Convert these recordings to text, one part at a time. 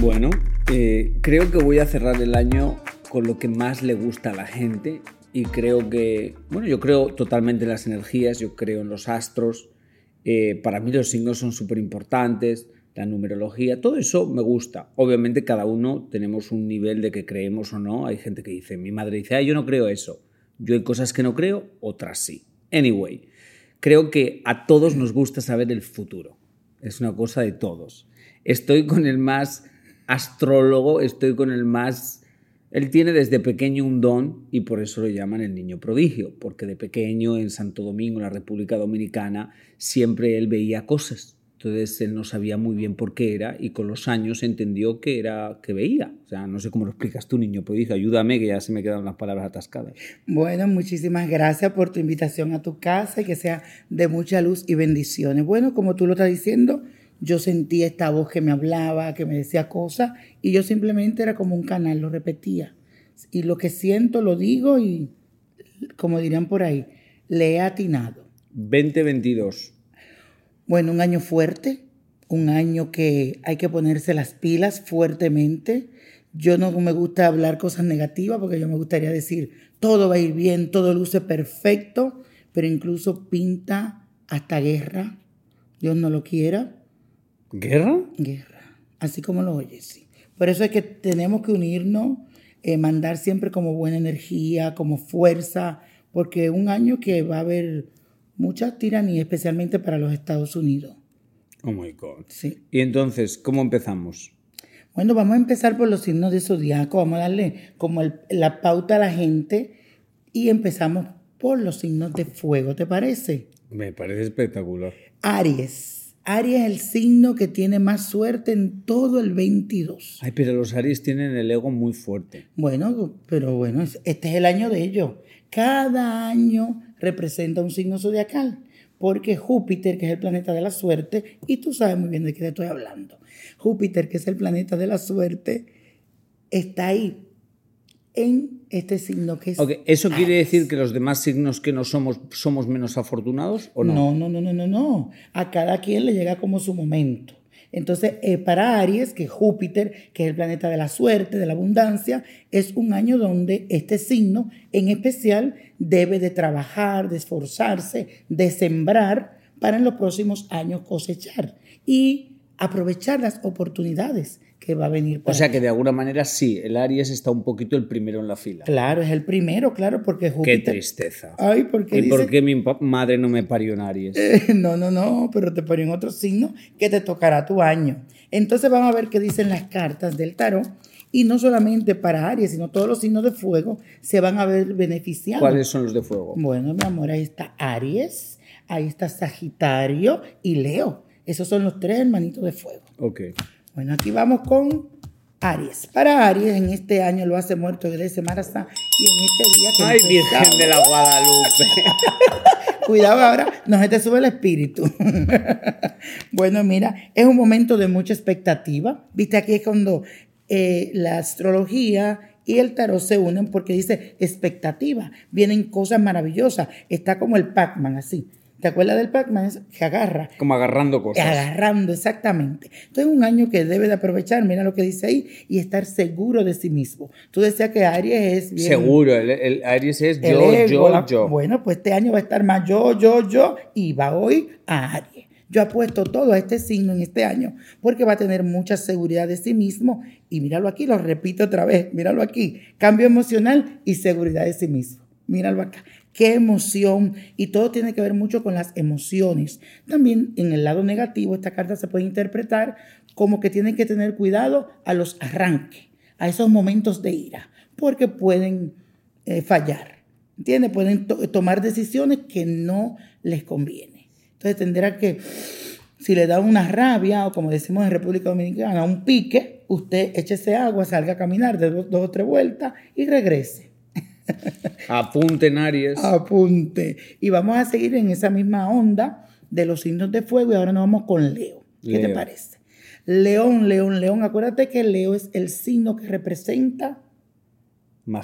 Bueno, eh, creo que voy a cerrar el año con lo que más le gusta a la gente y creo que, bueno, yo creo totalmente en las energías, yo creo en los astros, eh, para mí los signos son súper importantes, la numerología, todo eso me gusta. Obviamente cada uno tenemos un nivel de que creemos o no, hay gente que dice, mi madre dice, yo no creo eso, yo hay cosas que no creo, otras sí. Anyway, creo que a todos nos gusta saber el futuro, es una cosa de todos. Estoy con el más astrólogo, estoy con el más... Él tiene desde pequeño un don y por eso lo llaman el niño prodigio, porque de pequeño en Santo Domingo, en la República Dominicana, siempre él veía cosas. Entonces él no sabía muy bien por qué era y con los años entendió que era que veía. O sea, no sé cómo lo explicas tú, niño prodigio. Ayúdame, que ya se me quedan las palabras atascadas. Bueno, muchísimas gracias por tu invitación a tu casa y que sea de mucha luz y bendiciones. Bueno, como tú lo estás diciendo, yo sentía esta voz que me hablaba, que me decía cosas, y yo simplemente era como un canal, lo repetía. Y lo que siento lo digo y, como dirían por ahí, le he atinado. 2022. Bueno, un año fuerte, un año que hay que ponerse las pilas fuertemente. Yo no me gusta hablar cosas negativas porque yo me gustaría decir, todo va a ir bien, todo luce perfecto, pero incluso pinta hasta guerra. Dios no lo quiera. ¿Guerra? Guerra, así como lo oyes, sí. Por eso es que tenemos que unirnos, eh, mandar siempre como buena energía, como fuerza, porque un año que va a haber mucha tiranía, especialmente para los Estados Unidos. Oh my God. Sí. Y entonces, ¿cómo empezamos? Bueno, vamos a empezar por los signos de zodiaco, vamos a darle como el- la pauta a la gente y empezamos por los signos de fuego, ¿te parece? Me parece espectacular. Aries. Aries es el signo que tiene más suerte en todo el 22. Ay, pero los Aries tienen el ego muy fuerte. Bueno, pero bueno, es- este es el año de ellos. Cada año representa un signo zodiacal, porque Júpiter, que es el planeta de la suerte, y tú sabes muy bien de qué te estoy hablando. Júpiter, que es el planeta de la suerte, está ahí en este signo que es. Ok, ¿Eso quiere decir que los demás signos que no somos somos menos afortunados o no? No, no, no, no, no, no. A cada quien le llega como su momento. Entonces, eh, para Aries, que Júpiter, que es el planeta de la suerte, de la abundancia, es un año donde este signo en especial debe de trabajar, de esforzarse, de sembrar para en los próximos años cosechar y aprovechar las oportunidades que va a venir. O para sea que de alguna manera sí, el Aries está un poquito el primero en la fila. Claro, es el primero, claro, porque Qué Júpiter... tristeza. Ay, porque ¿Y por dice- qué mi madre no me parió en Aries? Eh, no, no, no, pero te ponen otro signo que te tocará tu año. Entonces vamos a ver qué dicen las cartas del tarot. Y no solamente para Aries, sino todos los signos de fuego se van a ver beneficiados. ¿Cuáles son los de fuego? Bueno, mi amor, ahí está Aries, ahí está Sagitario y Leo. Esos son los tres hermanitos de fuego. Ok. Bueno, aquí vamos con Aries. Para Aries, en este año lo hace muerto de Semana Santa y en este día que Ay, empezamos- Virgen de la Guadalupe. Cuidado ahora, no se te sube el espíritu. bueno, mira, es un momento de mucha expectativa. Viste, aquí es cuando eh, la astrología y el tarot se unen porque dice expectativa. Vienen cosas maravillosas. Está como el Pac-Man, así. ¿Te acuerdas del Pac-Man? Es Que agarra. Como agarrando cosas. Agarrando, exactamente. Entonces es un año que debe de aprovechar, mira lo que dice ahí, y estar seguro de sí mismo. Tú decías que Aries es bien... Seguro, el, el Aries es el yo, ego, yo, la- yo. Bueno, pues este año va a estar más yo, yo, yo, y va hoy a Aries. Yo apuesto todo a este signo en este año, porque va a tener mucha seguridad de sí mismo, y míralo aquí, lo repito otra vez, míralo aquí, cambio emocional y seguridad de sí mismo. Míralo acá. Qué emoción. Y todo tiene que ver mucho con las emociones. También en el lado negativo, esta carta se puede interpretar como que tienen que tener cuidado a los arranques, a esos momentos de ira, porque pueden eh, fallar. ¿Entiendes? Pueden to- tomar decisiones que no les conviene. Entonces tendrá que, si le da una rabia, o como decimos en República Dominicana, un pique, usted échese agua, salga a caminar de dos o tres vueltas y regrese. Apunten Aries. Apunte. Y vamos a seguir en esa misma onda de los signos de fuego y ahora nos vamos con Leo. ¿Qué te parece? León, León, León. Acuérdate que Leo es el signo que representa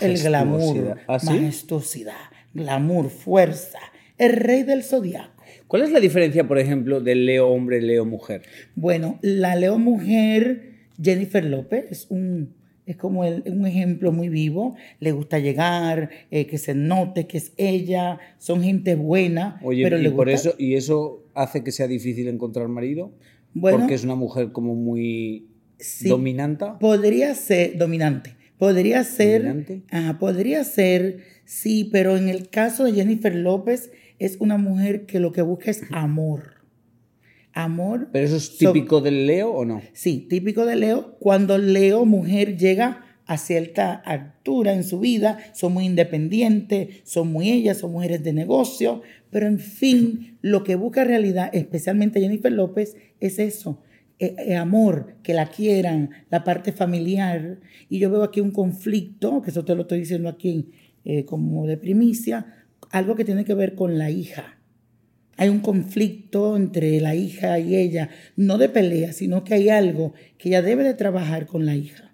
el glamour. ¿Ah, sí? majestuosidad, glamour, fuerza, el rey del zodiaco. ¿Cuál es la diferencia, por ejemplo, del Leo hombre, Leo mujer? Bueno, la Leo mujer, Jennifer López, es un es como el- un ejemplo muy vivo. Le gusta llegar, eh, que se note que es ella. Son gente buena, Oye, pero y le por gusta. eso y eso hace que sea difícil encontrar marido, Bueno, porque es una mujer como muy Sí. dominanta. Podría ser dominante. Podría ser. ¿Dominante? podría ser, sí, pero en el caso de Jennifer López, es una mujer que lo que busca es amor. Amor. Pero eso es So- típico del Leo o no? Sí, típico de Leo. Cuando Leo, mujer, llega a cierta altura en su vida, son muy independientes, son muy ellas, son mujeres de negocio, pero en fin, lo que busca realidad, especialmente Jennifer López, es eso. eh, eh, amor, que la quieran, la parte familiar. Y yo veo aquí un conflicto, que eso te lo estoy diciendo aquí eh, como de primicia, algo que tiene que ver con la hija. Hay un conflicto entre la hija y ella, no de pelea, sino que hay algo que ella debe de trabajar con la hija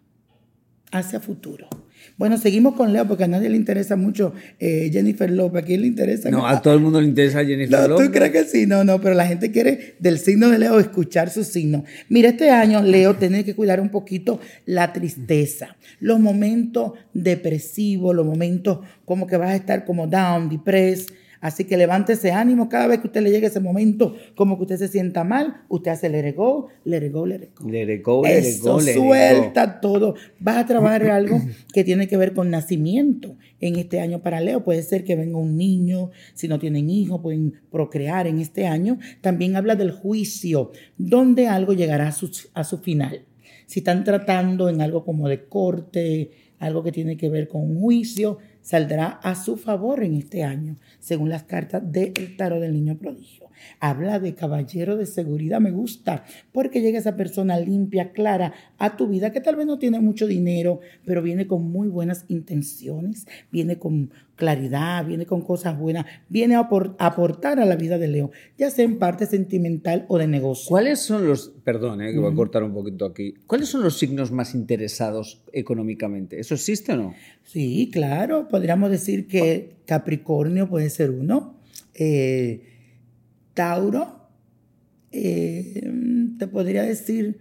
hacia futuro. Bueno, seguimos con Leo porque a nadie le interesa mucho eh, Jennifer López. ¿A quién le interesa? No, a todo el mundo le interesa Jennifer No, López. ¿Tú crees que sí? No, no, pero la gente quiere del signo de Leo escuchar su signo. Mira, este año Leo tiene que cuidar un poquito la tristeza, los momentos depresivos, los momentos como que vas a estar como down, depressed. Así que levante ese ánimo cada vez que usted le llegue ese momento, como que usted se sienta mal, usted hace let it go, let it go, let it go. Let it go, let it Eso, go, let it go. suelta todo. Vas a trabajar algo que tiene que ver con nacimiento en este año para Leo. Puede ser que venga un niño, si no tienen hijos, pueden procrear en este año. También habla del juicio, donde algo llegará a su, a su final. Si están tratando en algo como de corte, algo que tiene que ver con un juicio, saldrá a su favor en este año, según las cartas del tarot del niño prodigio. Habla de caballero de seguridad, me gusta, porque llega esa persona limpia, clara a tu vida, que tal vez no tiene mucho dinero, pero viene con muy buenas intenciones, viene con claridad, viene con cosas buenas, viene a apor- a aportar a la vida de Leo, ya sea en parte sentimental o de negocio. ¿Cuáles son los, perdón, eh, que voy a cortar un poquito aquí, ¿cuáles son los signos más interesados económicamente? ¿Eso existe o no? Sí, claro, podríamos decir que Capricornio puede ser uno, eh, Tauro, eh, te podría decir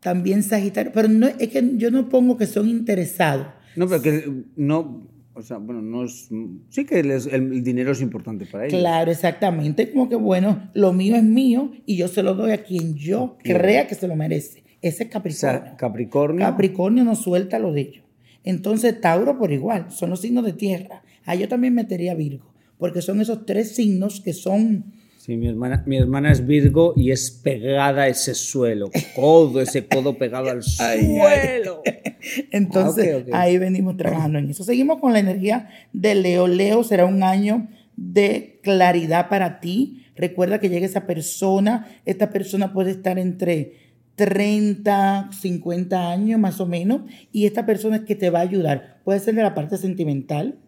también Sagitario, pero no, es que yo no pongo que son interesados. No, pero que no, o sea, bueno, no es, sí que el, el dinero es importante para ellos. Claro, exactamente, como que bueno, lo mío es mío y yo se lo doy a quien yo crea que se lo merece. Ese es O Capricornio. sea, Capricornio, Capricornio no suelta lo de ellos. Entonces, Tauro por igual, son los signos de tierra. A yo también metería Virgo, porque son esos tres signos que son Sí, mi hermana, mi hermana es Virgo y es pegada a ese suelo, codo, ese codo pegado al suelo. Entonces, Ah, ahí venimos trabajando en eso. Seguimos con la energía de Leo. Leo será un año de claridad para ti. Recuerda que llega esa persona. Esta persona puede estar entre 30, 50 años más o menos. Y esta persona es que te va a ayudar. Puede ser de la parte sentimental,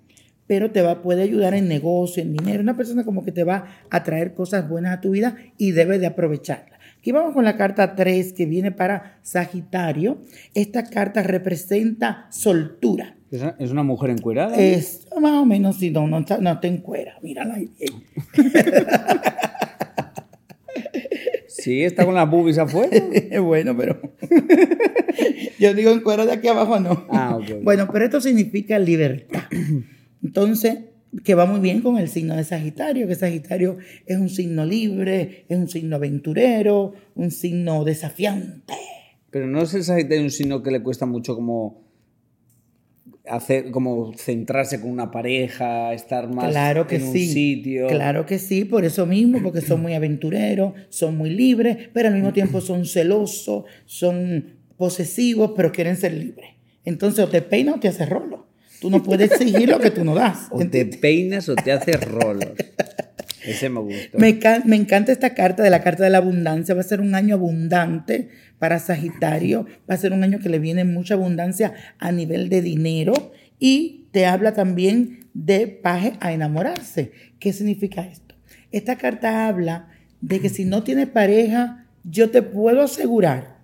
pero te va, puede ayudar en negocio, en dinero. Una persona como que te va a traer cosas buenas a tu vida y debes de aprovecharla. Aquí vamos con la carta 3 que viene para Sagitario. Esta carta representa soltura. ¿Es una, mujer encuerada? Es más o menos, si no, no, no te encuera. Mírala ahí. bien. Sí, está con las boobies afuera. bueno, pero yo digo en cuero de aquí abajo no. Ah, ok. Bueno, pero esto significa libertad. Entonces, que va muy bien con el signo de Sagitario, que Sagitario es un signo libre, es un signo aventurero, un signo desafiante. Pero no es el Sagitario un signo que le cuesta mucho como hacer, como centrarse con una pareja, estar más Claro que en un sí. sitio. Claro que sí, por eso mismo, porque son muy aventureros, son muy libres, pero al mismo tiempo son celosos, son posesivos, pero quieren ser libres. Entonces, o te peinas o te haces rolo. Tú no puedes exigir lo que tú no das. O te peinas o te haces rolos. Ese me gustó. Me, me encanta esta carta de la carta de la abundancia. Va a ser un año abundante para Sagitario. Va a ser un año que le viene mucha abundancia a nivel de dinero. Y te habla también de paje a enamorarse. ¿Qué significa esto? Esta carta habla de que si no tienes pareja, yo te puedo asegurar,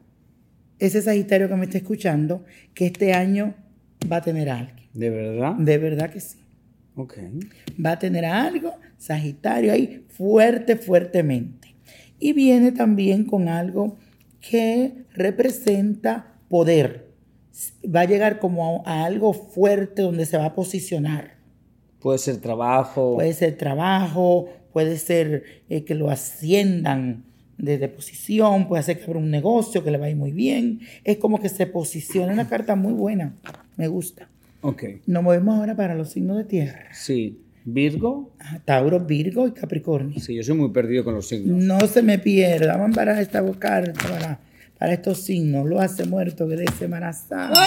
ese Sagitario que me está escuchando, que este año va a tener a alguien. ¿De verdad? De verdad que sí Ok. va a tener algo, Sagitario ahí fuerte, fuertemente. Y viene también con algo que representa poder. Va a llegar como a, a algo fuerte donde se va a posicionar. Puede ser trabajo. Puede ser trabajo, puede ser eh, que lo asciendan de posición, puede ser que abra un negocio que le va a ir muy bien. Es como que se posiciona una carta muy buena. Me gusta. Ok. Nos movemos ahora para los signos de tierra. Sí. Virgo. Ah, Tauro, Virgo y Capricornio. Sí, yo soy muy perdido con los signos. No se me pierda. Vamos a embarar esta carta para, para estos signos. Lo hace muerto que de Semana Santa.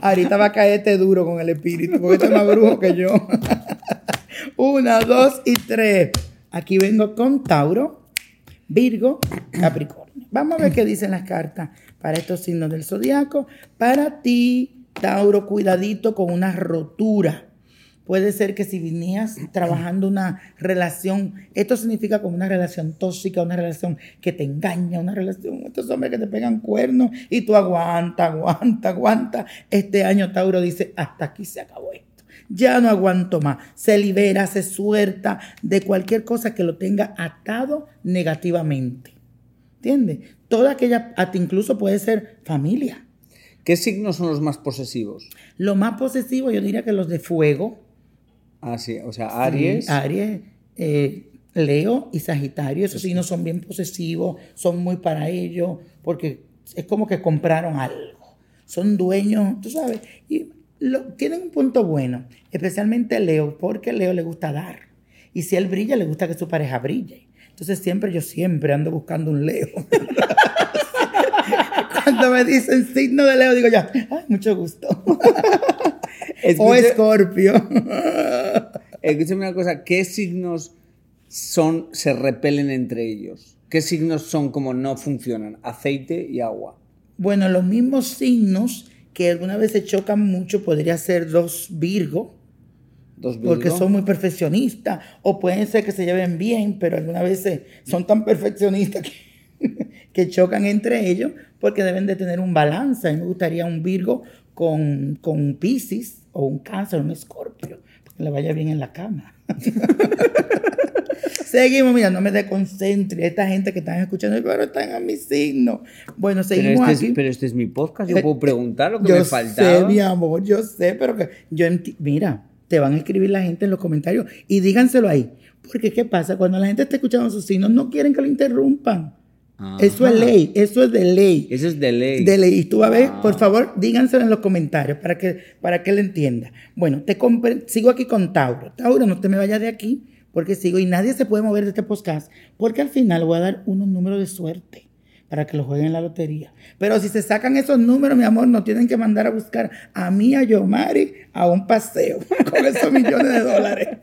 Ahorita va a caerte duro con el espíritu, porque este es más brujo que yo. Una, dos y tres. Aquí vengo con Tauro, Virgo, Capricornio. Vamos a ver qué dicen las cartas para estos signos del zodiaco. Para ti, Tauro, cuidadito con una rotura. Puede ser que si venías trabajando una relación, esto significa como una relación tóxica, una relación que te engaña, una relación, estos hombres que te pegan cuernos y tú aguanta, aguanta, aguanta. Este año Tauro dice, hasta aquí se acabó. Ya no aguanto más. Se libera, se suelta de cualquier cosa que lo tenga atado negativamente. ¿Entiendes? Toda aquella, hasta incluso puede ser familia. ¿Qué signos son los más posesivos? Lo más posesivo yo diría que los de fuego, Ah, sí. O sea, Aries. Sí, Aries, eh, Leo y Sagitario, esos signos son bien posesivos, son muy para ellos, porque es como que compraron algo. Son dueños, tú sabes, y lo- tienen un punto bueno, especialmente Leo, porque Leo le gusta dar. Y si él brilla, le gusta que su pareja brille. Entonces siempre, yo siempre ando buscando un Leo. Cuando me dicen signo de Leo, digo ya, "Ay, mucho gusto. o Escorpio. Escúchame una cosa. ¿Qué signos son, se repelen entre ellos? ¿Qué signos son como no funcionan? Aceite y agua. Bueno, los mismos signos que alguna vez se chocan mucho podría ser dos Virgo, Dos porque son muy perfeccionistas, o pueden ser que se lleven bien, pero algunas veces son tan perfeccionistas que, que chocan entre ellos, porque deben de tener un balance. A mí me gustaría un Virgo con, con un Piscis, o un Cáncer, un Escorpio, que le vaya bien en la cama. Seguimos, mira, no me desconcentre. Esta gente que están escuchando, pero están a mi signo. Bueno, Pero seguimos este, aquí. es, pero este es mi podcast. Yo Eh, puedo preguntar lo que yo me faltaba. sé, mi amor, yo sé, pero que yo mira, te van a escribir la gente en los comentarios y díganselo ahí. Porque ¿qué pasa? Cuando la gente está escuchando sus signos, no quieren que lo interrumpan. Eso es ley, eso es de ley. Eso es de ley. De ley. Y tú vas a ver, Ah. por favor, díganselo en los comentarios para que, para que él entienda. Bueno, te sigo aquí con Tauro. Tauro, no te me vayas de aquí, porque sigo y nadie se puede mover de este podcast, porque al final voy a dar unos números de suerte para que lo jueguen en la lotería. Pero si se sacan esos números, mi amor, no tienen que mandar a buscar a mí, a Yomari, a un paseo con esos millones de dólares.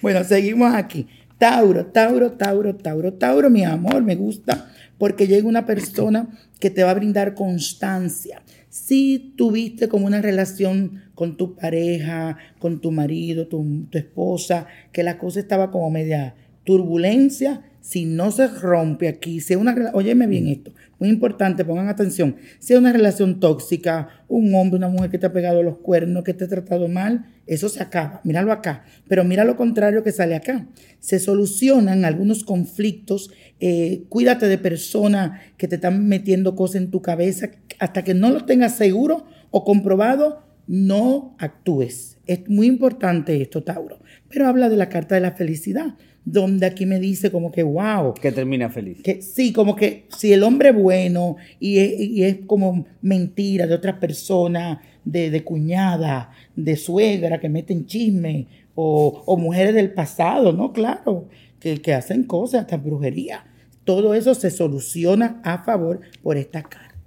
Bueno, seguimos aquí. Tauro, Tauro, Tauro, Tauro, Tauro, mi amor, me gusta porque llega una persona que te va a brindar constancia. Si tuviste como una relación con tu pareja, con tu marido, tu, tu esposa, que la cosa estaba como media turbulencia, si no se rompe aquí, si es una óyeme bien esto, muy importante, pongan atención, si es una relación tóxica, un hombre, una mujer que te ha pegado los cuernos, que te ha tratado mal, eso se acaba, míralo acá, pero mira lo contrario que sale acá, se solucionan algunos conflictos, eh, cuídate de personas que te están metiendo cosas en tu cabeza, hasta que no lo tengas seguro o comprobado, no actúes. Es muy importante esto, Tauro. Pero habla de la carta de la felicidad, donde aquí me dice como que, wow, Que termina feliz. que sí, como que si el hombre es bueno y es, y es como mentira de otras personas, de, de cuñada, de suegra que meten chisme, o, o mujeres del pasado, ¿no? Claro, que, que hacen cosas, hasta brujería. Todo eso se soluciona a favor por esta carta.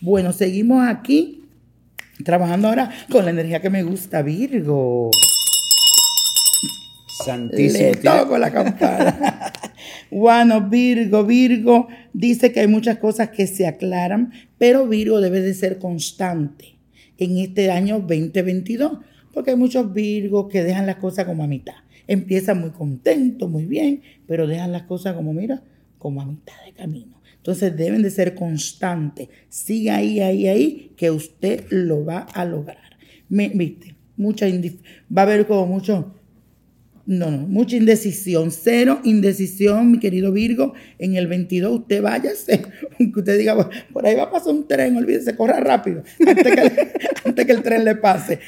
Bueno, seguimos aquí trabajando ahora con la energía que me gusta, Virgo. Santísimo. Le toco la campana. bueno, Virgo, Virgo dice que hay muchas cosas que se aclaran, pero Virgo debe de ser constante en este año 2022, porque hay muchos Virgos que dejan las cosas como a mitad. Empiezan muy contentos, muy bien, pero dejan las cosas como, mira, como a mitad de camino. Entonces deben de ser constantes. Siga ahí, ahí, ahí, que usted lo va a lograr. Me, Viste, mucha va a haber como mucho no, no, mucha indecisión, cero indecisión, mi querido Virgo. En el 22 usted váyase, que usted diga, "Bueno, por ahí va a pasar un tren, olvídese, corra rápido, antes que, antes que el tren le pase.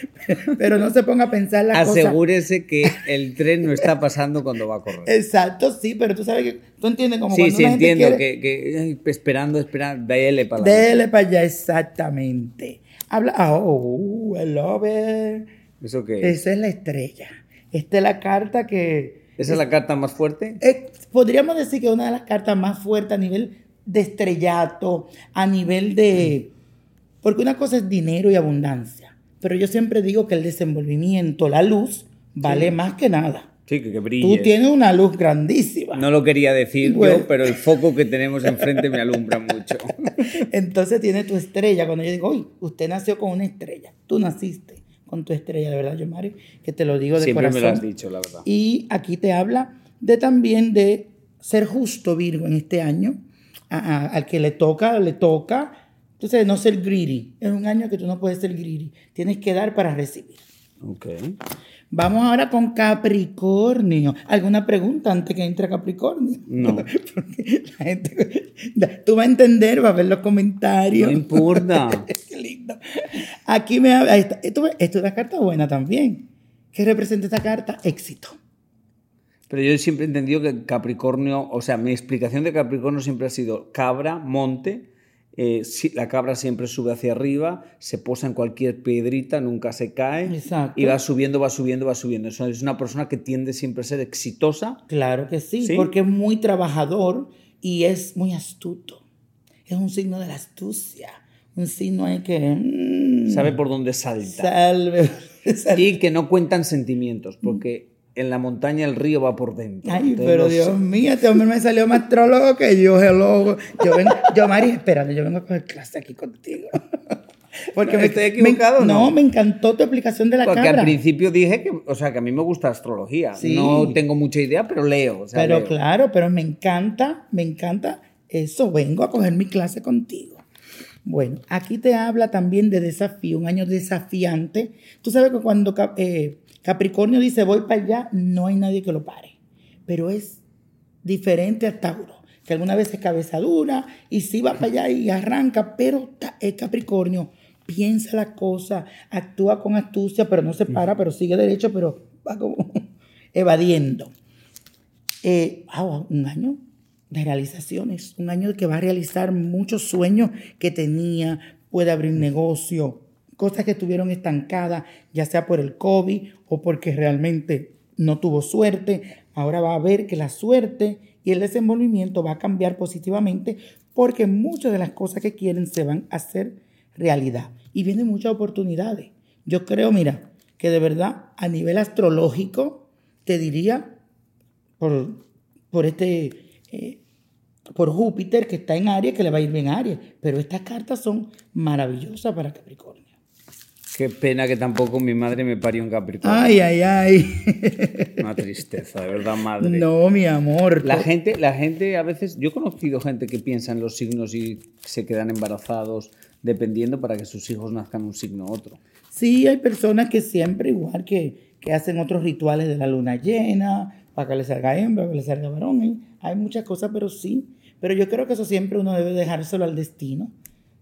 Pero no se ponga a pensar cosas. Asegúrese que el tren no está pasando cuando va a correr. Exacto, sí, pero tú sabes que, tú entiendes como Sí, cuando sí, gente entiendo quiere- que, que, esperando, esperando, dele para adelante. Dele para allá, exactamente. Habla, oh, I love it. ¿Eso qué es? Esa es la estrella. Esta es la carta que... ¿Esa es la carta más fuerte? Eh, podríamos decir que es una de las cartas más fuertes a nivel de estrellato, a nivel de... Porque una cosa es dinero y abundancia, pero yo siempre digo que el desenvolvimiento, la luz, vale más que nada. Sí, que, que Tú brille. tienes una luz grandísima. No lo quería decir Bueno. yo, pero el foco que tenemos enfrente me alumbra mucho. Entonces tiene tu estrella. Cuando yo digo, uy, usted nació con una estrella. Tú naciste con tu estrella, de verdad, yo, Mari, que te lo digo de Siempre me corazón. lo has dicho, la verdad. Y aquí te habla de también de ser justo, Virgo, en este año. A- a- al que le toca, le toca. Entonces, no ser greedy. Es un año que tú no puedes ser greedy. Tienes que dar para recibir. Ok. Vamos ahora con Capricornio. ¿Alguna pregunta antes que entre Capricornio? No. Porque la gente, tú vas a entender, vas a ver los comentarios. No importa. Qué lindo. Aquí me habla. Esto, esto es una carta buena también. ¿Qué representa esta carta? Éxito. Pero yo siempre he entendido que Capricornio, o sea, mi explicación de Capricornio siempre ha sido cabra, monte, eh, si- la cabra siempre sube hacia arriba, se posa en cualquier piedrita, nunca se cae Exacto. y va subiendo, va subiendo, va subiendo. Eso es una persona que tiende siempre a ser exitosa. Claro que sí, ¿Sí? porque es muy trabajador y es muy astuto. Es un signo de la astucia. Un signo ahí que. mm, Sabe por dónde salta. Salve. salve. Y que no cuentan sentimientos, porque en la montaña el río va por dentro. Ay, Entonces, pero no Dios mío, este hombre me salió más astrólogo que yo, hello. Yo vengo, yo, Mari, espérate, yo vengo a coger clase aquí contigo. Porque me- ¿Estoy equivocado o me, no? me encantó tu explicación de la Porque cabra. al principio dije que, o sea, que a mí me gusta astrología. Sí. No tengo mucha idea, pero leo. o sea, Pero leo. claro, pero me encanta, me encanta eso. Vengo a coger mi clase contigo. Bueno, aquí te habla también de desafío, un año desafiante. Tú sabes que cuando eh, Capricornio dice voy para allá, no hay nadie que lo pare. pero es diferente a Tauro, que alguna vez es cabeza dura y sí va para allá y arranca, pero es Capricornio, piensa la cosa, actúa con astucia, pero no se para, pero sigue derecho, pero va como evadiendo. Eh, un año de realizaciones, un año que va a realizar muchos sueños que tenía, puede abrir negocio, cosas que estuvieron estancadas, ya sea por el COVID o porque realmente no tuvo suerte. Ahora va a ver que la suerte y el desenvolvimiento va a cambiar positivamente porque muchas de las cosas que quieren se van a hacer realidad. Y vienen muchas oportunidades. Yo creo, mira, que de verdad a nivel astrológico, te diría, por, por este eh, por Júpiter, que está en Aries, que le va a ir bien a Aries. Pero estas cartas son maravillosas para Capricornio. Qué pena que tampoco mi madre me parió en Capricornio. Ay, ay, ay. Una tristeza, de verdad, madre. No, mi amor. La gente, la gente a veces, yo he conocido gente que piensa en los signos y se quedan embarazados dependiendo para que sus hijos nazcan un signo u otro. Sí, hay personas que siempre, igual que, que hacen otros rituales de la luna llena, para que le salga hembra, para que le salga varón. Hay muchas cosas, pero sí. Pero yo creo que eso siempre uno debe dejárselo al destino,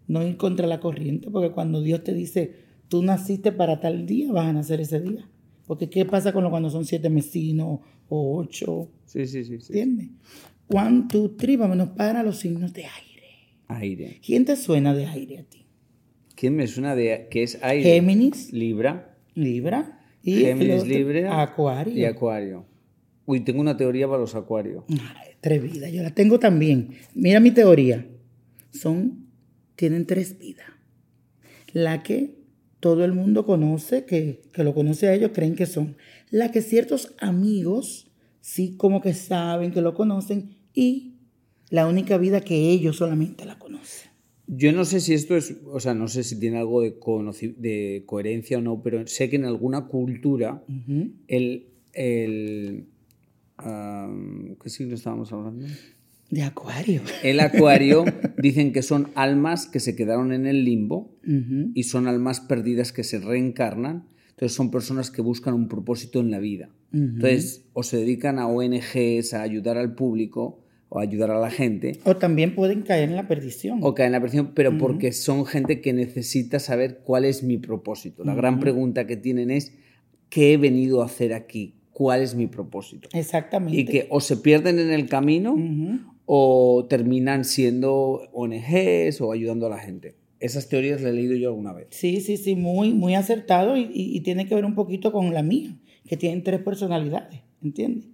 no ir contra la corriente, porque cuando Dios te dice, tú naciste para tal día, vas a nacer ese día. Porque ¿qué pasa con lo cuando son siete mesinos o ocho? Sí, sí, sí. sí. ¿Entiendes? One, two, three, vámonos para los signos de aire. Aire. ¿Quién te suena de aire a ti? ¿Quién me suena de que es aire? Géminis. Libra. Libra. Y Géminis, Libra. Acuario. Y Acuario. Uy, tengo una teoría para los acuarios. Ay, atrevida, yo la tengo también. Mira mi teoría. Son, tienen tres vidas. La que todo el mundo conoce, que, que lo conoce a ellos, creen que son. La que ciertos amigos sí como que saben, que lo conocen. Y la única vida que ellos solamente la conocen. Yo no sé si esto es, o sea, no sé si tiene algo de, de coherencia o no, pero sé que en alguna cultura el, el ¿Qué signo estábamos hablando? De acuario. El acuario dicen que son almas que se quedaron en el limbo y son almas perdidas que se reencarnan. Entonces son personas que buscan un propósito en la vida. Entonces o se dedican a ONGs, a ayudar al público o a ayudar a la gente. O también pueden caer en la perdición. O caer en la perdición, pero porque son gente que necesita saber cuál es mi propósito. La gran pregunta que tienen es, ¿qué he venido a hacer aquí? cuál es mi propósito. Exactamente. Y que o se pierden en el camino o terminan siendo ONGs o ayudando a la gente. Esas teorías las he leído yo alguna vez. Sí, sí, sí, muy, muy acertado y, tiene que ver un poquito con la mía, que tienen tres personalidades, ¿entiendes?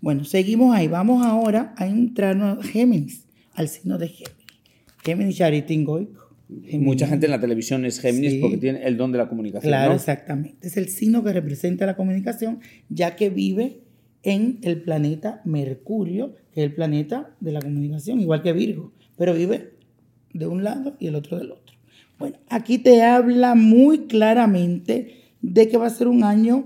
Bueno, seguimos ahí. Vamos ahora a entrar a Géminis, al signo de Géminis. Géminis Charity Goico. Mucha gente en la televisión es Géminis porque tiene el don de la comunicación. Claro, exactamente. Es el signo que representa la comunicación, ya que vive en el planeta Mercurio, que es el planeta de la comunicación, igual que Virgo, pero vive de un lado y el otro del otro. Bueno, aquí te habla muy claramente de que va a ser un año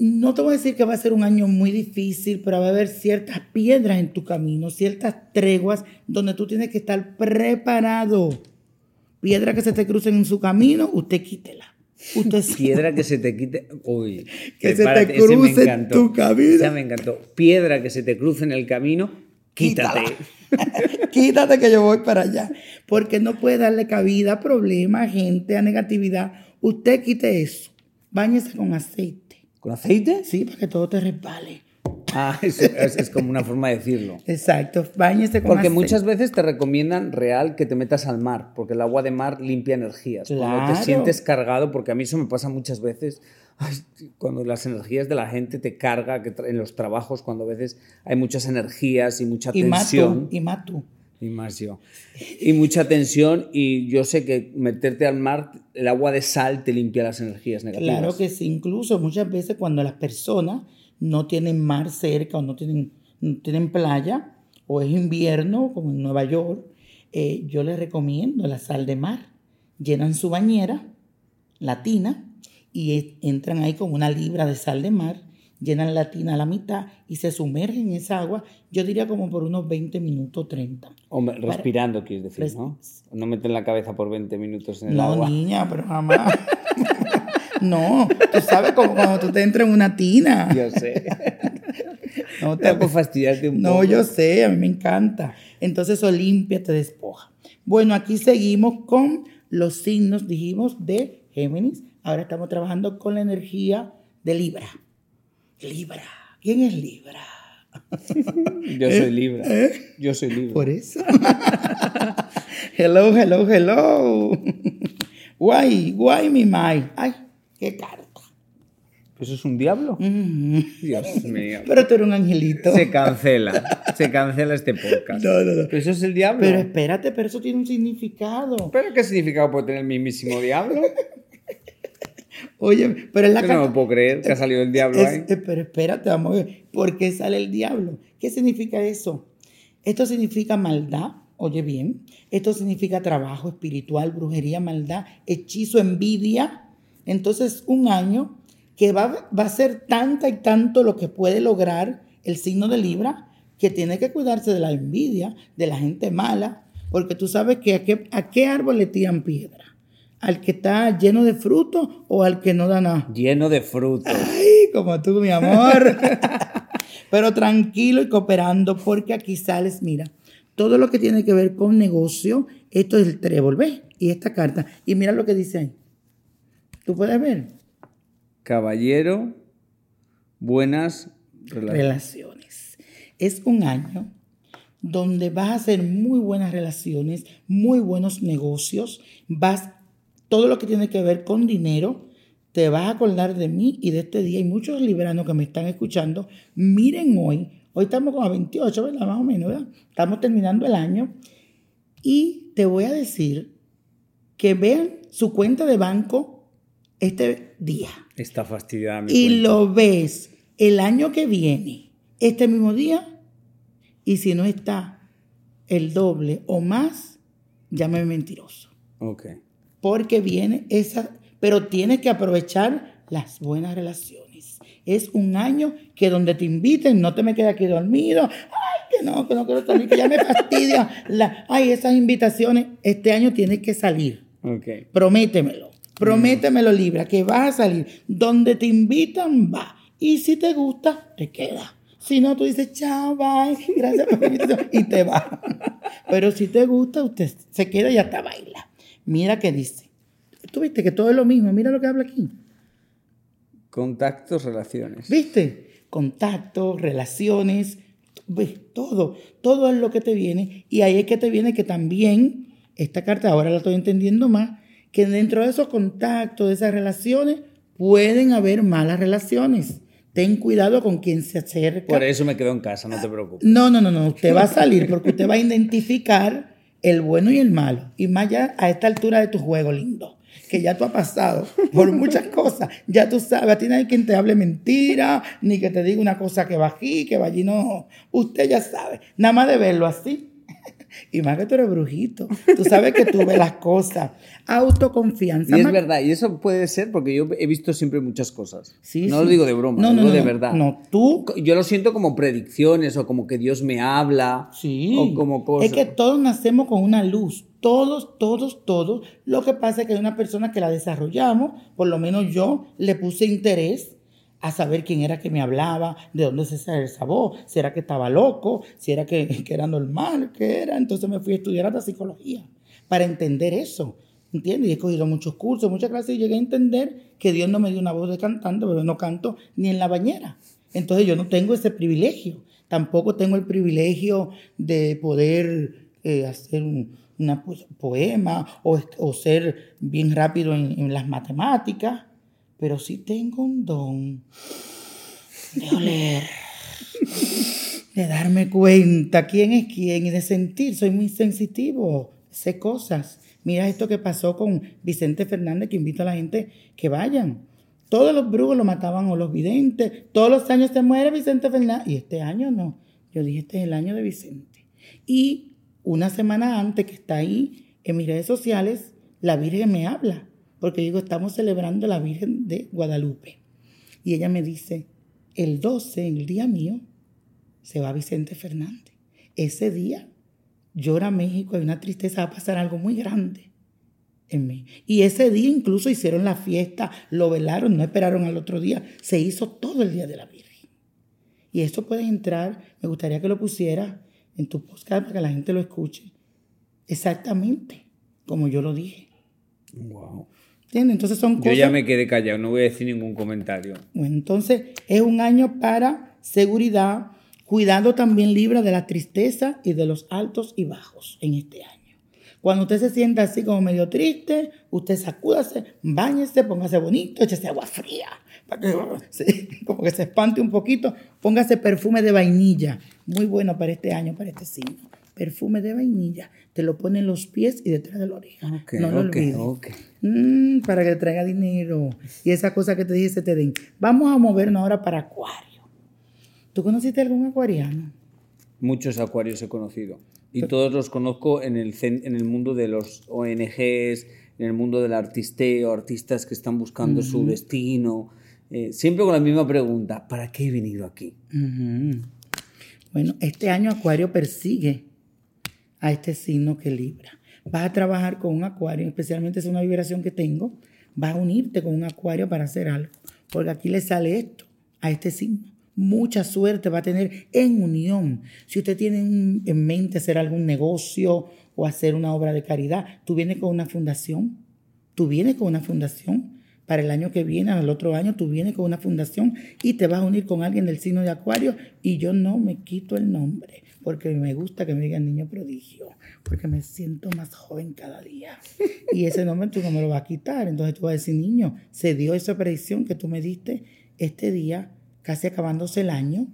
no te voy a decir que va a ser un año muy difícil, pero va a haber ciertas piedras en tu camino, ciertas treguas donde tú tienes que estar preparado. Piedra que se te crucen en su camino, usted quítela. Piedra que se te quite. Uy, que se te cruce en tu camino. Ya me encantó. Piedra que se te cruce en el camino, quítate. quítate que yo voy para allá. Porque no puede darle cabida a problemas, a gente, a negatividad. Usted quite eso. Báñese con aceite ¿Con aceite? Sí, para que todo te resbale. Ah, es, como una forma de decirlo. Exacto, bañese con Porque muchas veces te recomiendan real que te metas al mar, porque el agua de mar limpia energías. Cuando te sientes cargado, porque a mí eso me pasa muchas veces, cuando las energías de la gente te carga, que en los trabajos, cuando a veces hay muchas energías y mucha tensión. Y más tú. Y más yo. Y mucha tensión y yo sé que meterte al mar, el agua de sal te limpia las energías negativas. Claro que sí, incluso muchas veces cuando las personas no tienen mar cerca o no tienen, tienen playa o es invierno como en Nueva York, eh, yo les recomiendo la sal de mar. Llenan su bañera, latina, y entran ahí con una libra de sal de mar llenan la tina a la mitad y se sumergen en esa agua, yo diría como por unos 20 minutos, 30. Hombre, respirando, quieres decir, ¿no? No meten la cabeza por 20 minutos en el agua. No, niña, pero jamás. No, tú sabes como cuando tú te entras en una tina. Yo sé. No, Te por fastidiarte un no, poco. yo sé, a mí me encanta. Entonces Olimpia te despoja. Bueno, aquí seguimos con los signos, dijimos, de Géminis. Ahora estamos trabajando con la energía de Libra. Libra. ¿Quién es Libra? Yo soy Libra. Yo soy Libra. ¿Eh? Por eso. hello, hello, hello. Guay, guay, mi mai. Ay, qué carta. ¿Eso es un diablo? Dios mío. Pero tú eres un angelito. Se cancela. Se cancela este podcast. No, no, no. ¿Pero eso es el diablo? Pero espérate, pero eso tiene un significado. ¿Pero qué significado puede tener el mismísimo diablo? Oye, pero es la Yo no carta. me puedo creer que ha salido el diablo Es- ahí. eh, pero espérate, vamos a ver. ¿Por qué sale el diablo? ¿Qué significa eso? Esto significa maldad, oye bien. Esto significa trabajo espiritual, brujería, maldad, hechizo, envidia. Entonces, un año que va, va a ser tanta y tanto lo que puede lograr el signo de Libra, que tiene que cuidarse de la envidia, de la gente mala, porque tú sabes que a qué, a qué árbol le tiran piedra. ¿Al que está lleno de frutos o al que no da nada? Lleno de frutos. Ay, como tú, mi amor. Pero tranquilo y cooperando, porque aquí sales, mira, todo lo que tiene que ver con negocio, esto es el trébol, ¿ves? Y esta carta. Y mira lo que dice ahí. ¿Tú puedes ver? Caballero, buenas relaciones. Relaciones. Es un año donde vas a hacer muy buenas relaciones, muy buenos negocios, vas, todo lo que tiene que ver con dinero, te vas a acordar de mí y de este día. Hay muchos libranos que me están escuchando. Miren hoy, hoy estamos con a 28, ¿verdad? Más o menos, ¿verdad? Estamos terminando el año. Y te voy a decir que vean su cuenta de banco este día Está fastidiada mi y cuenta. lo ves el año que viene, este mismo día, y si no está el doble o más, llámame mentiroso. Ok. Porque viene esa, pero tienes que aprovechar las buenas relaciones. Es un año que donde te inviten, no te me quedes aquí dormido. Ay, que no, que no quiero salir, que ya me fastidia. La, ay, esas invitaciones, este año tienes que salir. Ok. Prométemelo. Prométemelo, Libra, que vas a salir. Donde te invitan, va. Y si te gusta, te queda. Si no, tú dices, chao, bye, gracias por la invitación, y te va. Pero si te gusta, usted se queda y hasta baila. Mira qué dice. Tú viste que todo es lo mismo. Mira lo que habla aquí. Contactos, relaciones. ¿Viste? Contactos, relaciones, ves, todo, todo es lo que te viene. Y ahí es que te viene que también, esta carta ahora la estoy entendiendo más, que dentro de esos contactos, de esas relaciones, pueden haber malas relaciones. Ten cuidado con quien se acerca. Por eso me quedo en casa, no te preocupes. No, no, no, no. Usted va a salir porque usted va a identificar el bueno y el malo. Y más ya a esta altura de tu juego, lindo. Que ya tú has pasado por muchas cosas. Ya tú sabes, a ti no hay quien te hable mentira, ni que te diga una cosa que va aquí, que va allí. No, usted ya sabe. Nada más de verlo así. Y más que tú eres brujito. Tú sabes que tú ves las cosas. Autoconfianza. Y es verdad, y eso puede ser porque yo he visto siempre muchas cosas. Sí, no sí. lo digo de broma, No, lo no, digo no, de verdad. No, tú Yo lo siento como predicciones o como que Dios me habla. Sí. O como cosas. Es que todos nacemos con una luz. Todos, todos, todos. Lo que pasa es que hay una persona que la desarrollamos, por lo menos yo le puse interés a saber quién era que me hablaba, de dónde se sale esa voz, si era que estaba loco, si era que, que era normal, qué era. Entonces me fui a estudiar hasta psicología para entender eso. ¿Entiendes? Y he cogido muchos cursos, muchas clases y llegué a entender que Dios no me dio una voz de cantante, pero no canto ni en la bañera. Entonces yo no tengo ese privilegio. Tampoco tengo el privilegio de poder eh, hacer un po- poema o, ser bien rápido en las matemáticas, pero sí tengo un don de oler, de darme cuenta quién es quién y de sentir. Soy muy sensitivo, sé cosas. Mira esto que pasó con Vicente Fernández, que invita a la gente que vayan. Todos los brujos lo mataban o los videntes. Todos los años se muere Vicente Fernández. Y este año no. Yo dije, este es el año de Vicente. Y una semana antes que está ahí en mis redes sociales, la Virgen me habla. Porque digo, estamos celebrando la Virgen de Guadalupe. Y ella me dice, el 12, el día mío, se va Vicente en mí. Y ese día incluso hicieron la fiesta, lo velaron, no esperaron al otro día. Se hizo todo el día de la Virgen. Y esto puede entrar, me gustaría que lo pusieras en tu podcast para que la gente lo escuche. Exactamente como yo lo dije. Wow. ¿Entiendes? Entonces son Yo cosas... ya me quedé callado, no voy a decir ningún comentario. Bueno, entonces es un año para seguridad, cuidando también libra de la tristeza y de los altos y bajos en este año. Cuando usted se sienta así como medio triste, usted sacúdase, báñese, póngase bonito, échese agua fría, para que se- como que se espante un poquito, póngase perfume de vainilla, muy bueno para este año, para este signo. Perfume de vainilla, te lo pone en los pies y detrás de la oreja. Ok, no lo olvides. ok. Mm, para que traiga dinero. Y esa cosa que te dije se te den. Vamos a movernos ahora para Acuario. ¿Tú conociste algún acuariano? Muchos acuarios he conocido. Y todos los conozco en el, en el mundo de los ONGs, en el mundo del artisteo, artistas que están buscando su destino. Eh, siempre con la misma pregunta, ¿para qué he venido aquí? Bueno, este año Acuario persigue a este signo que Libra. Vas a trabajar con un Acuario, especialmente es una vibración que tengo. Vas a unirte con un Acuario para hacer algo. Porque aquí le sale esto a este signo. Mucha suerte va a tener en unión. Si usted tiene en mente hacer algún negocio o hacer una obra de caridad, tú vienes con una fundación. Tú vienes con una fundación. Para el año que viene, al otro año, tú vienes con una fundación y te vas a unir con alguien del signo de Acuario y yo no me quito el nombre porque me gusta que me digan niño prodigio, porque me siento más joven cada día. Y ese nombre tú no me lo vas a quitar. Entonces tú vas a decir, niño, se dio esa predicción que tú me diste este día, casi acabándose el año,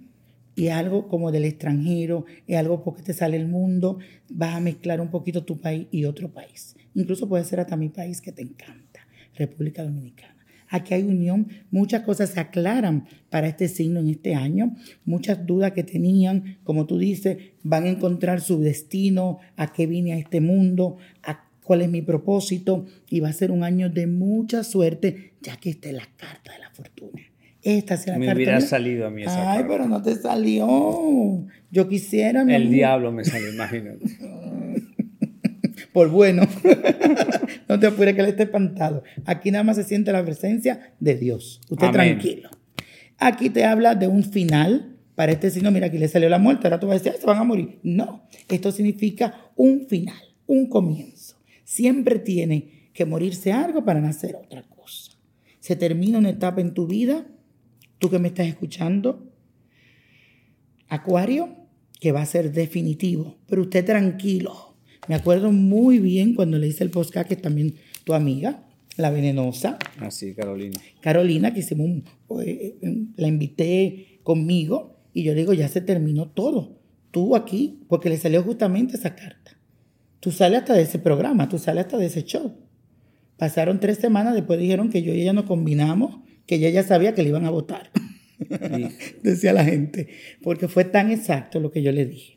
y algo como del extranjero, es algo porque te sale el mundo, vas a mezclar un poquito tu país y otro país. Incluso puede ser hasta mi país que te encanta, República Dominicana. Aquí hay unión, muchas cosas se aclaran para este signo en este año, muchas dudas que tenían, como tú dices, van a encontrar su destino, a qué vine a este mundo, a cuál es mi propósito, y va a ser un año de mucha suerte, ya que esta es la carta de la fortuna. Esta es la Me carta hubiera la- salido a mí esa Ay, carta. pero no te salió. Yo quisiera. mi El amor. diablo me salió, imagínate. Por bueno. no te apures que él esté espantado. Aquí nada más se siente la presencia de Dios. Usted Amén. tranquilo. Aquí te habla de un final. Para este signo, mira, aquí le salió la muerte. Ahora tú vas a decir, "Ay, se van a morir. No. Esto significa un final, un comienzo. Siempre tiene que morirse algo para nacer otra cosa. Se termina una etapa en tu vida. Tú que me estás escuchando, Acuario, que va a ser definitivo, pero usted tranquilo. Me acuerdo muy bien cuando le hice el podcast que también tu amiga, la venenosa, Así, Carolina. Carolina, que hicimos un- eh, eh, la invité conmigo y yo le digo, ya se terminó todo. Tú aquí, porque le salió justamente esa carta. Tú sales hasta de ese programa, tú sales hasta de ese show. Pasaron tres semanas, después dijeron que yo y ella nos combinamos, que ella ya sabía que le iban a votar. Decía la gente, porque fue tan exacto lo que yo le dije.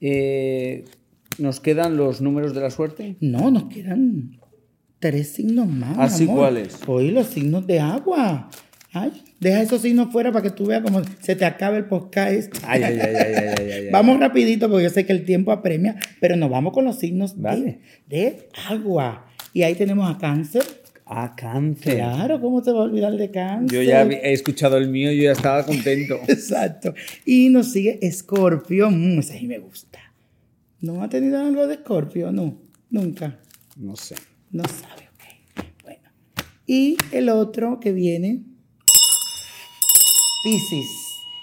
Eh, ¿Nos quedan los números de la suerte? No, nos quedan tres signos más. ¿Así amor. cuáles? Hoy los signos de agua. Ay, deja esos signos fuera para que tú veas cómo se te acaba el podcast. Ay, ay, ay, ay, ay, ay, ay, ay. Vamos rapidito porque yo sé que el tiempo apremia, pero nos vamos con los signos de- de, agua. Y ahí tenemos a cáncer. Ah, cáncer. Claro, ¿cómo se va a olvidar de cáncer? Yo ya he escuchado el mío y yo ya estaba contento. Exacto. Y nos sigue Escorpio. Mm, ese sí me gusta. ¿No ha tenido algo de Escorpio? No. Nunca. No sé. No sabe, ok. Bueno. Y el otro que viene, Piscis,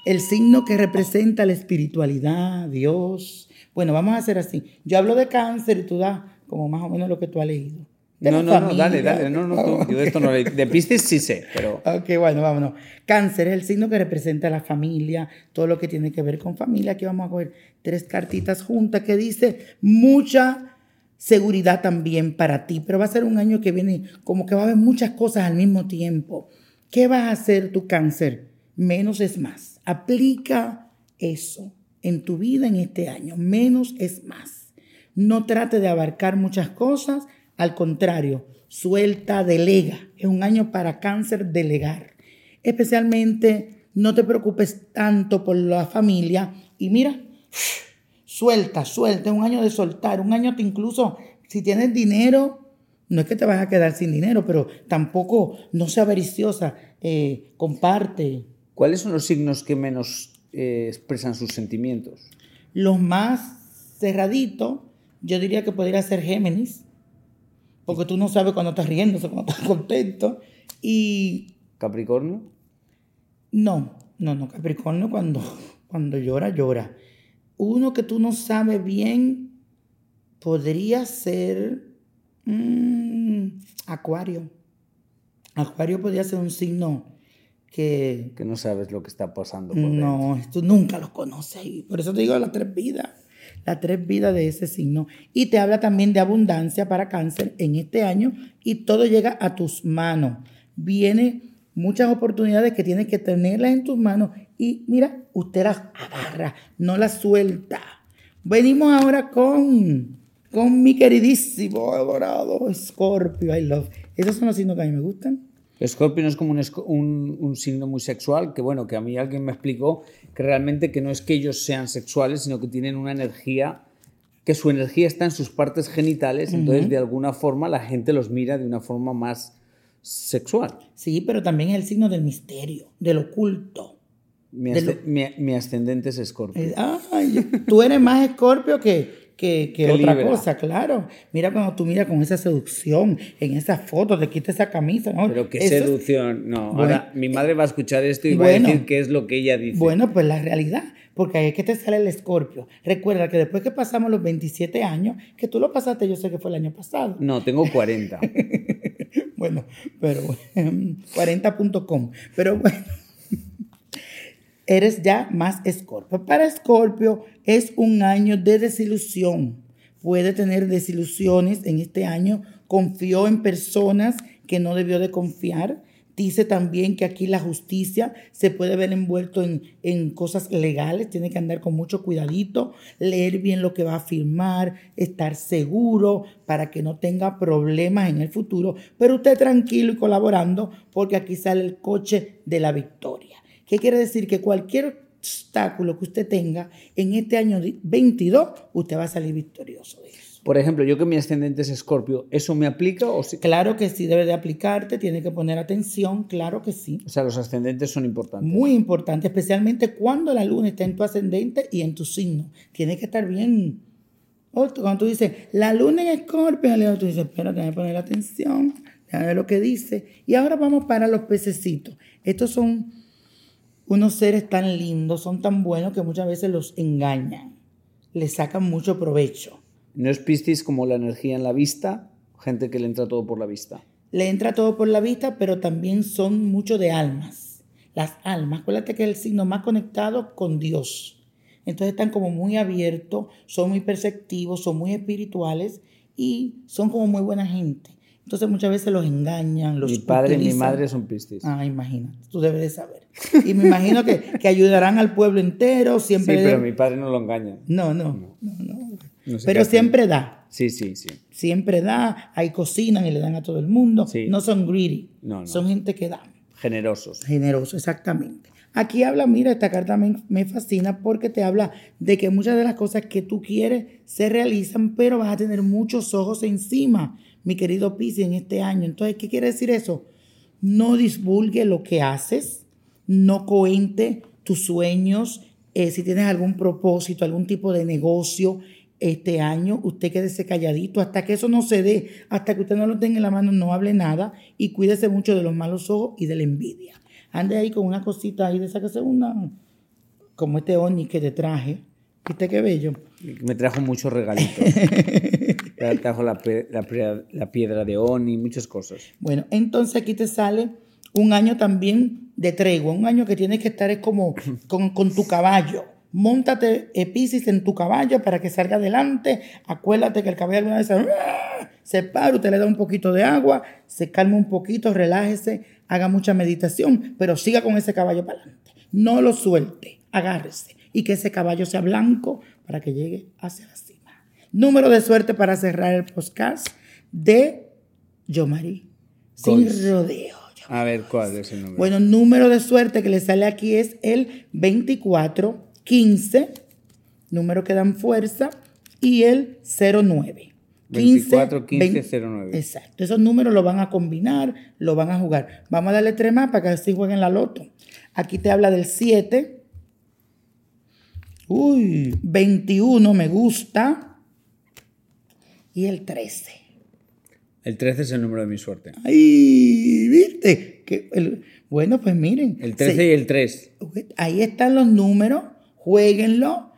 el signo que representa la espiritualidad, Dios. Bueno, vamos a hacer así. Yo hablo de cáncer y tú das como más o menos lo que tú has leído. De no, no, no, dale, dale. No, no, tú- yo de esto no le- De Piscis sí sé, pero. Ok, bueno, vámonos. Cáncer es el signo que representa a la familia, todo lo que tiene que ver con familia. Aquí vamos a coger tres cartitas juntas que dice mucha seguridad también para ti, pero va a ser un año que viene como que va a haber muchas cosas al mismo tiempo. ¿Qué vas a hacer tu cáncer? Menos es más. Aplica eso en tu vida en este año. Menos es más. No trate de abarcar muchas cosas, al contrario, suelta, delega. Es un año para cáncer delegar. Especialmente no te preocupes tanto por la familia y mira, suelta, suelta. Es un año de soltar, un año que incluso si tienes dinero, no es que te vas a quedar sin dinero, pero tampoco no sea avariciosa, eh, comparte. ¿Cuáles son los signos que menos eh, expresan sus sentimientos? Los más cerraditos, yo diría que podría ser Géminis, porque tú no sabes cuando estás riendo, cuando estás contento. Y ¿Capricornio? no, no, no, Capricornio cuando, cuando llora, llora. Uno que tú no sabes bien podría ser mm, Acuario. Acuario podría ser un signo que Que no sabes lo que está pasando por dentro. no, tú nunca los conoces. Y por eso te digo las tres vidas. Las tres vidas de ese signo. Y te habla también de abundancia para cáncer en este año. Y todo llega a tus manos. Viene muchas oportunidades que tienes que tenerlas en tus manos. Y mira, usted las agarra, no las suelta. Venimos ahora con, con mi queridísimo, adorado Scorpio. I love. Esos son los signos que a mí me gustan. Escorpio no es como un, esco- un- un signo muy sexual, que bueno, que a mí alguien me explicó que realmente que no es que ellos sean sexuales, sino que tienen una energía, que su energía está en sus partes genitales, entonces de alguna forma la gente los mira de una forma más sexual. Sí, pero también es el signo del misterio, del oculto. Mi, mi- mi ascendente es Escorpio. Eh, Ay, tú eres más escorpio que, que, otra Libra. cosa, claro. Mira cuando tú miras con esa seducción, en esa foto, te quitas esa camisa. ¿no? Pero qué Eso es- seducción. No, Bueno, ahora mi madre va a escuchar esto y va a decir qué es lo que ella dice. Bueno, pues la realidad, porque ahí es que te sale el escorpio. Recuerda que después que pasamos los 27 años, que tú lo pasaste, yo sé que fue el año pasado. No, tengo 40. Bueno, pero bueno, 40.com. Pero bueno, eres ya más escorpio. Para escorpio es un año de desilusión. Puede tener desilusiones en este año. Confió en personas que no debió de confiar. Dice también que aquí la justicia se puede ver envuelto en, en cosas legales, tiene que andar con mucho cuidadito, leer bien lo que va a firmar, estar seguro para que no tenga problemas en el futuro, pero usted tranquilo y colaborando porque aquí sale el coche de la victoria. ¿Qué quiere decir? Que cualquier obstáculo que usted tenga en este año 22, usted va a salir victorioso de eso. Por ejemplo, yo que mi ascendente es Escorpio, ¿eso me aplica o sí? Claro que sí debe de aplicarte, tiene que poner atención, claro que sí. O sea, los ascendentes son importantes. Muy importante, especialmente cuando la luna está en tu ascendente y en tu signo. Tiene que estar bien. Cuando tú dices, la luna en escorpio, tú dices, espérate, déjame poner atención, déjame ver lo que dice. Y ahora vamos para los pececitos. Estos son unos seres tan lindos, son tan buenos que muchas veces los engañan. Les sacan mucho provecho. ¿No es Piscis como la energía en la vista? Gente que le entra todo por la vista. Le entra todo por la vista, pero también son mucho de almas. Las almas, acuérdate que es el signo más conectado con Dios. Entonces están como muy abiertos, son muy perceptivos, son muy espirituales y son como muy buena gente. Entonces muchas veces los engañan, los mi padre y mi madre son Piscis. Ah, imagínate, tú debes de saber. Y me imagino que, que ayudarán al pueblo entero, sí, siempre... pero mi padre no lo engaña. No, no, no, no. Pero siempre da. Sí, sí, sí. Siempre da, ahí cocinan y le dan a todo el mundo. Sí. No son greedy, No, no. son gente que da. Generosos. Generoso, exactamente. Aquí habla, mira, esta carta me, me fascina porque te habla de que muchas de las cosas que tú quieres se realizan, pero vas a tener muchos ojos encima, mi querido Piscis, en este año. Entonces, ¿qué quiere decir eso? No divulgue lo que haces, no cuente tus sueños, eh, si tienes algún propósito, algún tipo de negocio, este año usted quédese calladito hasta que eso no se dé, hasta que usted no lo tenga en la mano, no hable nada y cuídese mucho de los malos ojos y de la envidia. Ande ahí con una cosita ahí de sáquese una, como este Oni que te traje. ¿Viste qué bello? Me trajo muchos regalitos. Trajo la, la piedra de Oni, muchas cosas. Bueno, entonces aquí te sale un año también de tregua, un año que tienes que estar es como con, con tu caballo. Móntate eh, Piscis en tu caballo para que salga adelante. Acuérdate que el caballo alguna vez se, se para, usted le da un poquito de agua, se calma un poquito, relájese, haga mucha meditación, pero siga con ese caballo para adelante. No lo suelte, agárrese y que ese caballo sea blanco para que llegue hacia la. Número de suerte para cerrar el podcast de Yomari. Sin rodeo. A ver, ¿cuál es el número? Bueno, número de suerte que le sale aquí es el 2415, número que dan fuerza, y el 09. 24, 15, 20 09. Exacto. Esos números los van a combinar, lo van a jugar. Vamos a darle tres más para que así jueguen la loto. Aquí te habla del 7. Uy, 21 me gusta. Y el 13. El 13 es el número de mi suerte. Ay, ¿viste? Que el- bueno, pues miren. El 13 se- y el 3. Ahí están los números, jueguenlo,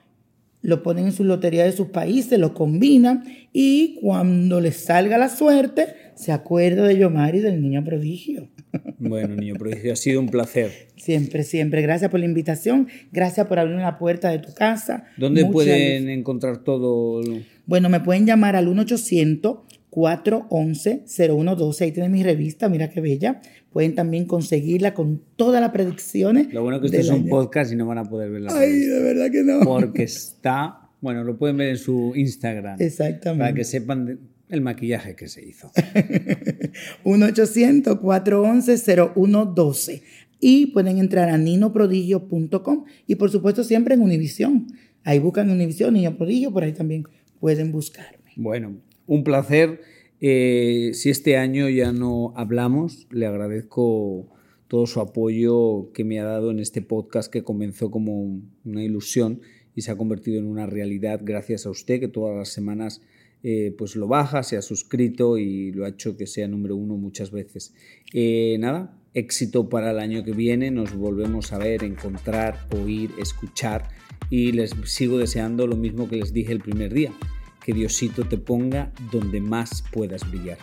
lo ponen en su lotería de sus países, lo combinan y cuando les salga la suerte, se acuerda de Yomari del niño prodigio. Bueno, niño prodigio, ha sido un placer. Siempre, siempre. Gracias por la invitación, gracias por abrir la puerta de tu casa. ¿Dónde pueden encontrar todo? Bueno, me pueden llamar al 1-800-411-0112. Ahí tienen mi revista, mira qué bella. Pueden también conseguirla con todas las predicciones. Lo bueno que esto es un año. podcast y no van a poder ver la Ay, de verdad que no. Porque está, bueno, lo pueden ver en su Instagram. Exactamente. Para que sepan de- el maquillaje que se hizo. 1-800-411-0112. Y pueden entrar a ninoprodigio.com y por supuesto siempre en Univisión. Ahí buscan Univisión, Niño Prodigio, por ahí también pueden buscarme. Bueno, un placer. Eh, si este año ya no hablamos, le agradezco todo su apoyo que me ha dado en este podcast que comenzó como un- una ilusión y se ha convertido en una realidad gracias a usted que todas las semanas eh, pues lo baja, se ha suscrito y lo ha hecho que sea número uno muchas veces. Eh, nada, éxito para el año que viene, nos volvemos a ver, encontrar, oír, escuchar y les sigo deseando lo mismo que les dije el primer día, que Diosito te ponga donde más puedas brillar.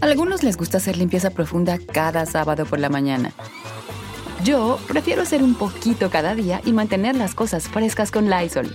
A algunos les gusta hacer limpieza profunda cada sábado por la mañana. Yo prefiero hacer un poquito cada día y mantener las cosas frescas con Lysol.